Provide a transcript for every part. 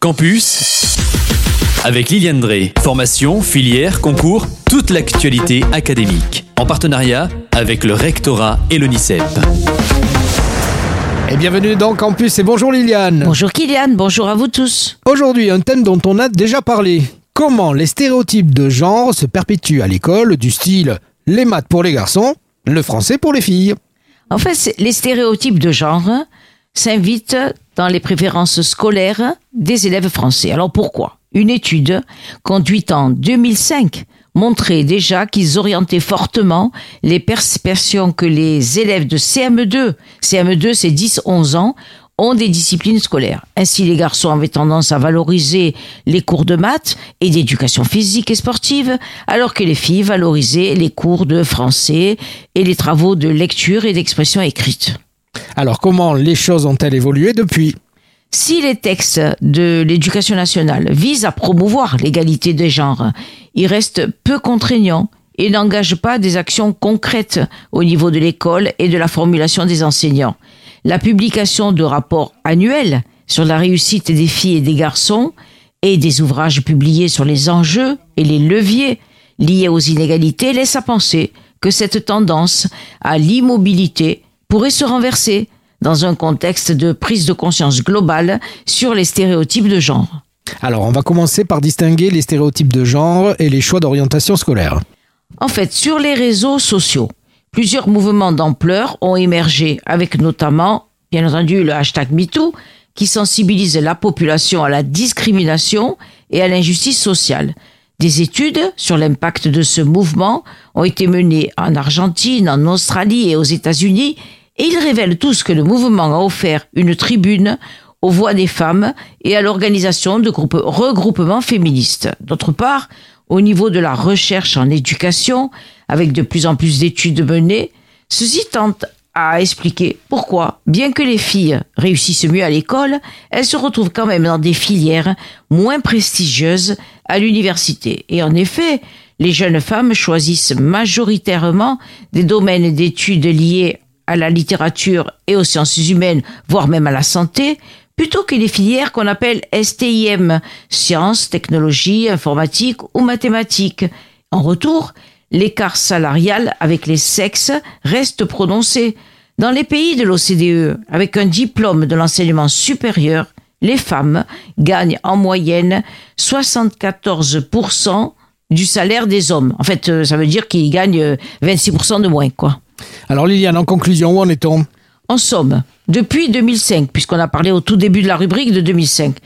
Campus avec Liliane Drey. Formation, filière, concours, toute l'actualité académique. En partenariat avec le rectorat et l'ONICEP. Et bienvenue dans Campus et bonjour Liliane. Bonjour Kylian, bonjour à vous tous. Aujourd'hui, un thème dont on a déjà parlé. Comment les stéréotypes de genre se perpétuent à l'école du style les maths pour les garçons, le français pour les filles? En fait, les stéréotypes de genre s'invitent dans les préférences scolaires des élèves français. Alors pourquoi? Une étude conduite en 2005 montrait déjà qu'ils orientaient fortement les perceptions que les élèves de CM2, CM2 c'est 10-11 ans, ont des disciplines scolaires. Ainsi, les garçons avaient tendance à valoriser les cours de maths et d'éducation physique et sportive, alors que les filles valorisaient les cours de français et les travaux de lecture et d'expression écrite. Alors comment les choses ont-elles évolué depuis Si les textes de l'éducation nationale visent à promouvoir l'égalité des genres, ils restent peu contraignants et n'engagent pas des actions concrètes au niveau de l'école et de la formulation des enseignants. La publication de rapports annuels sur la réussite des filles et des garçons et des ouvrages publiés sur les enjeux et les leviers liés aux inégalités laisse à penser que cette tendance à l'immobilité pourrait se renverser dans un contexte de prise de conscience globale sur les stéréotypes de genre. Alors on va commencer par distinguer les stéréotypes de genre et les choix d'orientation scolaire. En fait, sur les réseaux sociaux, plusieurs mouvements d'ampleur ont émergé, avec notamment, bien entendu, le hashtag MeToo, qui sensibilise la population à la discrimination et à l'injustice sociale. Des études sur l'impact de ce mouvement ont été menées en Argentine, en Australie et aux États-Unis, et ils révèlent tous que le mouvement a offert une tribune aux voix des femmes et à l'organisation de groupes regroupements féministes. D'autre part, au niveau de la recherche en éducation, avec de plus en plus d'études menées, ceci tente à expliquer pourquoi, bien que les filles réussissent mieux à l'école, elles se retrouvent quand même dans des filières moins prestigieuses à l'université. Et en effet, les jeunes femmes choisissent majoritairement des domaines d'études liés à la littérature et aux sciences humaines, voire même à la santé, plutôt que les filières qu'on appelle STIM, sciences, technologies, informatique ou mathématiques. En retour, l'écart salarial avec les sexes reste prononcé. Dans les pays de l'OCDE, avec un diplôme de l'enseignement supérieur, les femmes gagnent en moyenne 74% du salaire des hommes. En fait, euh, ça veut dire qu'ils gagnent euh, 26% de moins, quoi. Alors Liliane, en conclusion, où en est-on? En somme, depuis 2005, puisqu'on a parlé au tout début de la rubrique de 2005,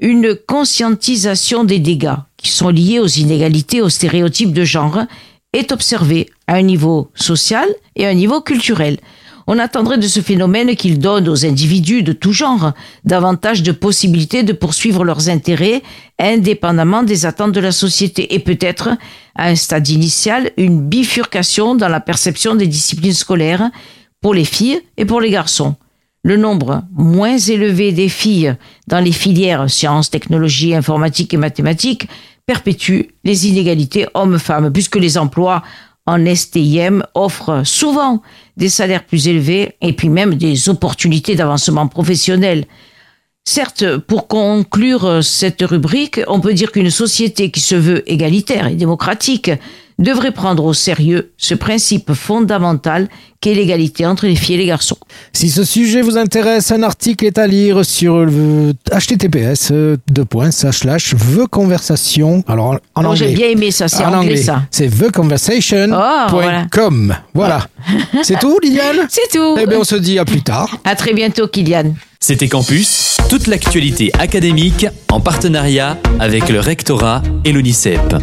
une conscientisation des dégâts qui sont liés aux inégalités, aux stéréotypes de genre est observée à un niveau social et à un niveau culturel. On attendrait de ce phénomène qu'il donne aux individus de tout genre davantage de possibilités de poursuivre leurs intérêts indépendamment des attentes de la société et peut-être, à un stade initial, une bifurcation dans la perception des disciplines scolaires pour les filles et pour les garçons. Le nombre moins élevé des filles dans les filières sciences, technologies, informatique et mathématiques perpétue les inégalités hommes-femmes, puisque les emplois en STIM offrent souvent des salaires plus élevés et puis même des opportunités d'avancement professionnel. Certes, pour conclure cette rubrique, on peut dire qu'une société qui se veut égalitaire et démocratique devrait prendre au sérieux ce principe fondamental qu'est l'égalité entre les filles et les garçons. Si ce sujet vous intéresse, un article est à lire sur le https euh, slash, slash, the conversation. Alors en, Oh, J'ai bien aimé ça, c'est En anglais, ça. C'est theconversation.com. Oh, voilà. C'est tout, Liliane? C'est tout. Eh bien, on se dit à plus tard. À très bientôt, Kylian. C'était Campus, toute l'actualité académique en partenariat avec le rectorat et l'ONICEP.